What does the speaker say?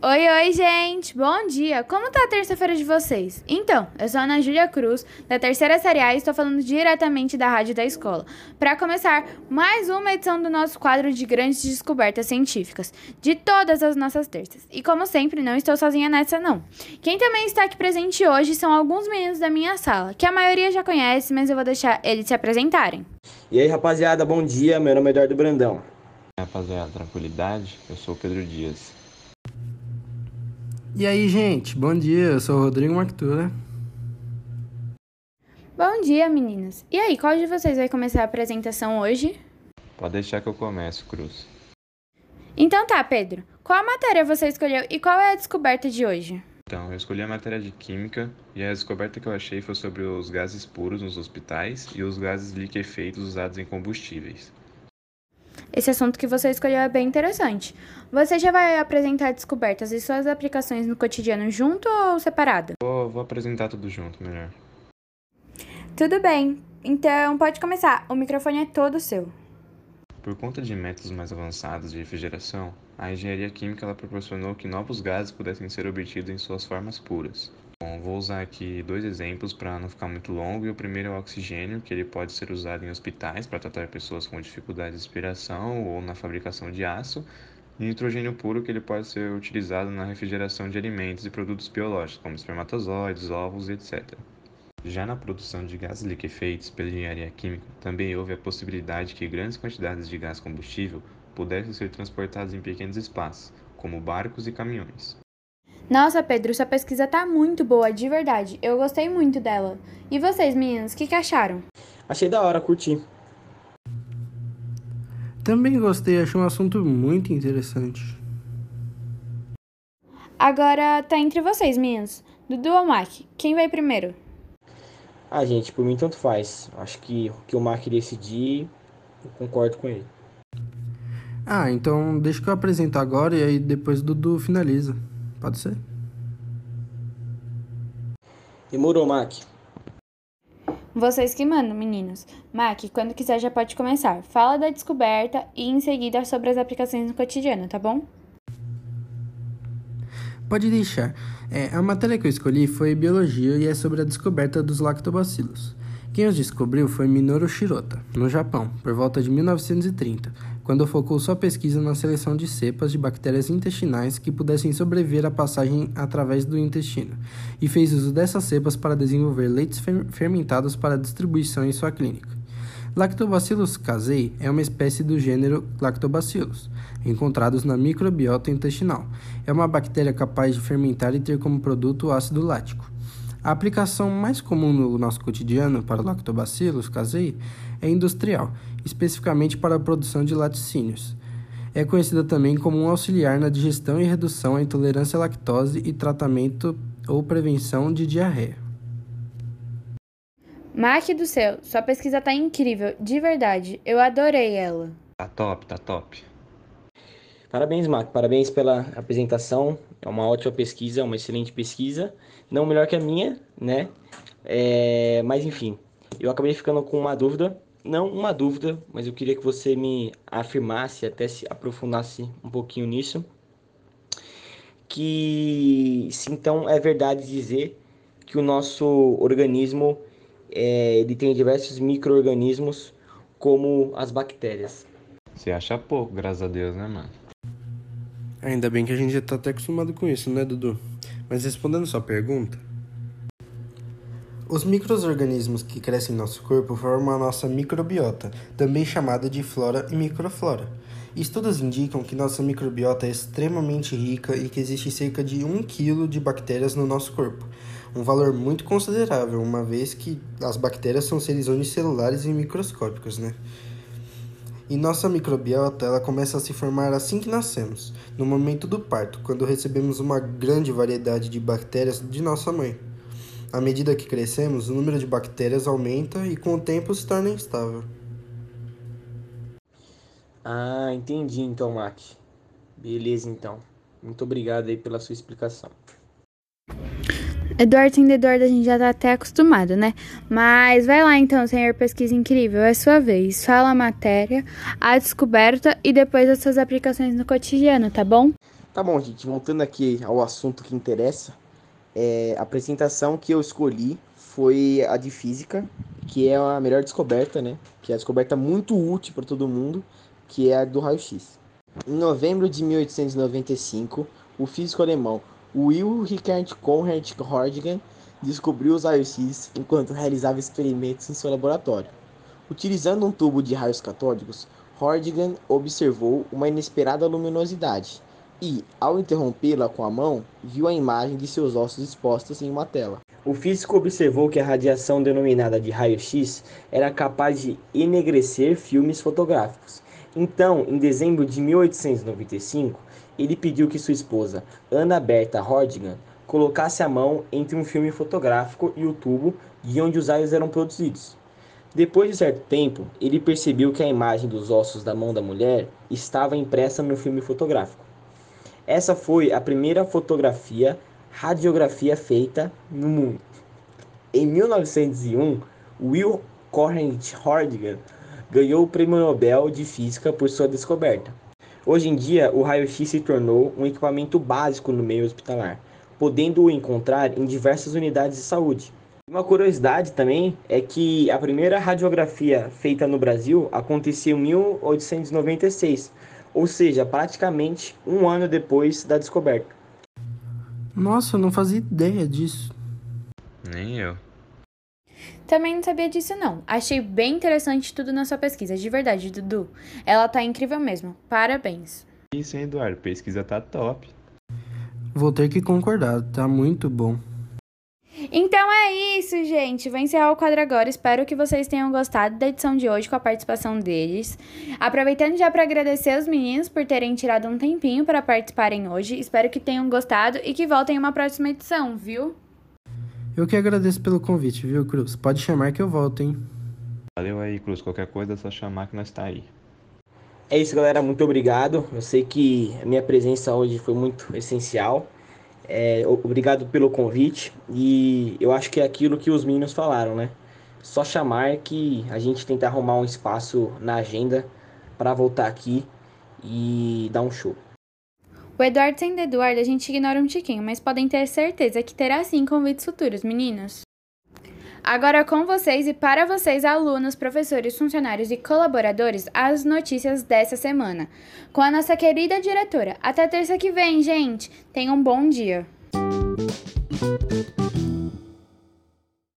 Oi, oi, gente! Bom dia! Como tá a terça-feira de vocês? Então, eu sou a Ana Júlia Cruz, da terceira série A e estou falando diretamente da rádio da escola, para começar mais uma edição do nosso quadro de grandes descobertas científicas, de todas as nossas terças. E como sempre, não estou sozinha nessa, não. Quem também está aqui presente hoje são alguns meninos da minha sala, que a maioria já conhece, mas eu vou deixar eles se apresentarem. E aí, rapaziada, bom dia. Meu nome é Eduardo Brandão. Rapaziada, tranquilidade? Eu sou o Pedro Dias. E aí, gente, bom dia, eu sou o Rodrigo Marctura. Bom dia, meninas. E aí, qual de vocês vai começar a apresentação hoje? Pode deixar que eu comece, Cruz. Então tá, Pedro. Qual matéria você escolheu e qual é a descoberta de hoje? Então, eu escolhi a matéria de Química e a descoberta que eu achei foi sobre os gases puros nos hospitais e os gases liquefeitos usados em combustíveis. Esse assunto que você escolheu é bem interessante. Você já vai apresentar descobertas e suas aplicações no cotidiano junto ou separado? Vou, vou apresentar tudo junto, melhor. Tudo bem. Então pode começar. O microfone é todo seu. Por conta de métodos mais avançados de refrigeração, a engenharia química proporcionou que novos gases pudessem ser obtidos em suas formas puras. Bom, vou usar aqui dois exemplos para não ficar muito longo. E o primeiro é o oxigênio, que ele pode ser usado em hospitais para tratar pessoas com dificuldade de respiração ou na fabricação de aço. E nitrogênio puro, que ele pode ser utilizado na refrigeração de alimentos e produtos biológicos, como espermatozoides, ovos, etc. Já na produção de gases liquefeitos pela engenharia química, também houve a possibilidade que grandes quantidades de gás combustível pudessem ser transportadas em pequenos espaços, como barcos e caminhões. Nossa, Pedro, sua pesquisa tá muito boa, de verdade. Eu gostei muito dela. E vocês, meninos, o que, que acharam? Achei da hora, curti. Também gostei, achei um assunto muito interessante. Agora tá entre vocês, meninos. Dudu ou Mac? Quem vai primeiro? Ah, gente, por mim tanto faz. Acho que o que o Mac decidir, eu concordo com ele. Ah, então deixa que eu apresento agora e aí depois o Dudu finaliza. Pode ser? Demorou, Mac. Vocês que mandam, meninos. Mac, quando quiser já pode começar. Fala da descoberta e em seguida sobre as aplicações no cotidiano, tá bom? Pode deixar. É, a matéria que eu escolhi foi biologia e é sobre a descoberta dos lactobacilos. Quem os descobriu foi Minoru Shirota, no Japão, por volta de 1930, quando focou sua pesquisa na seleção de cepas de bactérias intestinais que pudessem sobreviver à passagem através do intestino, e fez uso dessas cepas para desenvolver leites fermentados para distribuição em sua clínica. Lactobacillus casei é uma espécie do gênero Lactobacillus, encontrados na microbiota intestinal. É uma bactéria capaz de fermentar e ter como produto o ácido lático. A aplicação mais comum no nosso cotidiano para Lactobacillus casei é industrial, especificamente para a produção de laticínios. É conhecida também como um auxiliar na digestão e redução à intolerância à lactose e tratamento ou prevenção de diarreia. Mac do céu, sua pesquisa tá incrível, de verdade. Eu adorei ela. Tá top, tá top. Parabéns, Mac. Parabéns pela apresentação. É uma ótima pesquisa, uma excelente pesquisa. Não melhor que a minha, né? É... Mas enfim, eu acabei ficando com uma dúvida. Não uma dúvida, mas eu queria que você me afirmasse, até se aprofundasse um pouquinho nisso. Que se então é verdade dizer que o nosso organismo é, ele tem diversos micro-organismos como as bactérias. Você acha pouco, graças a Deus, né, mano? Ainda bem que a gente já tá até acostumado com isso, né, Dudu? Mas respondendo sua pergunta, os microorganismos que crescem em nosso corpo formam a nossa microbiota, também chamada de flora e microflora. Estudos indicam que nossa microbiota é extremamente rica e que existe cerca de 1 kg de bactérias no nosso corpo, um valor muito considerável, uma vez que as bactérias são seres unicelulares e microscópicos, né? E nossa microbiota ela começa a se formar assim que nascemos, no momento do parto, quando recebemos uma grande variedade de bactérias de nossa mãe. À medida que crescemos, o número de bactérias aumenta e com o tempo se torna instável. Ah, entendi então, Mac. Beleza então. Muito obrigado aí pela sua explicação. Eduardo sendo Eduardo, a gente já tá até acostumado, né? Mas vai lá então, senhor pesquisa incrível, é sua vez. Fala a matéria, a descoberta e depois as suas aplicações no cotidiano, tá bom? Tá bom, gente, voltando aqui ao assunto que interessa, é, a apresentação que eu escolhi foi a de física, que é a melhor descoberta, né? Que é a descoberta muito útil para todo mundo, que é a do raio-x. Em novembro de 1895, o físico alemão Will Richard Conrad Röntgen descobriu os raios-x enquanto realizava experimentos em seu laboratório. Utilizando um tubo de raios catódicos, Röntgen observou uma inesperada luminosidade e, ao interrompê-la com a mão, viu a imagem de seus ossos expostos em uma tela. O físico observou que a radiação denominada de raio-x era capaz de enegrecer filmes fotográficos. Então, em dezembro de 1895, ele pediu que sua esposa, Ana Berta Rodigan, colocasse a mão entre um filme fotográfico e o tubo de onde os raios eram produzidos. Depois de certo tempo, ele percebeu que a imagem dos ossos da mão da mulher estava impressa no filme fotográfico. Essa foi a primeira fotografia radiografia feita no mundo. Em 1901, Will Corrent Hordigan ganhou o Prêmio Nobel de Física por sua descoberta. Hoje em dia, o raio-x se tornou um equipamento básico no meio hospitalar, podendo-o encontrar em diversas unidades de saúde. Uma curiosidade também é que a primeira radiografia feita no Brasil aconteceu em 1896, ou seja, praticamente um ano depois da descoberta. Nossa, eu não fazia ideia disso. Nem eu. Também não sabia disso, não. Achei bem interessante tudo na sua pesquisa, de verdade, Dudu. Ela tá incrível mesmo. Parabéns. Isso, hein, Eduardo? Pesquisa tá top. Vou ter que concordar, tá muito bom. Então é isso, gente. Vou encerrar o quadro agora. Espero que vocês tenham gostado da edição de hoje com a participação deles. Aproveitando já para agradecer os meninos por terem tirado um tempinho para participarem hoje. Espero que tenham gostado e que voltem em uma próxima edição, viu? Eu que agradeço pelo convite, viu, Cruz? Pode chamar que eu volto, hein? Valeu aí, Cruz. Qualquer coisa é só chamar que nós tá aí. É isso, galera. Muito obrigado. Eu sei que a minha presença hoje foi muito essencial. É, obrigado pelo convite. E eu acho que é aquilo que os meninos falaram, né? Só chamar que a gente tenta arrumar um espaço na agenda para voltar aqui e dar um show. O Eduardo sendo Eduardo, a gente ignora um tiquinho, mas podem ter certeza que terá sim convites futuros, meninos. Agora com vocês e para vocês, alunos, professores, funcionários e colaboradores, as notícias dessa semana. Com a nossa querida diretora. Até terça que vem, gente. Tenham um bom dia.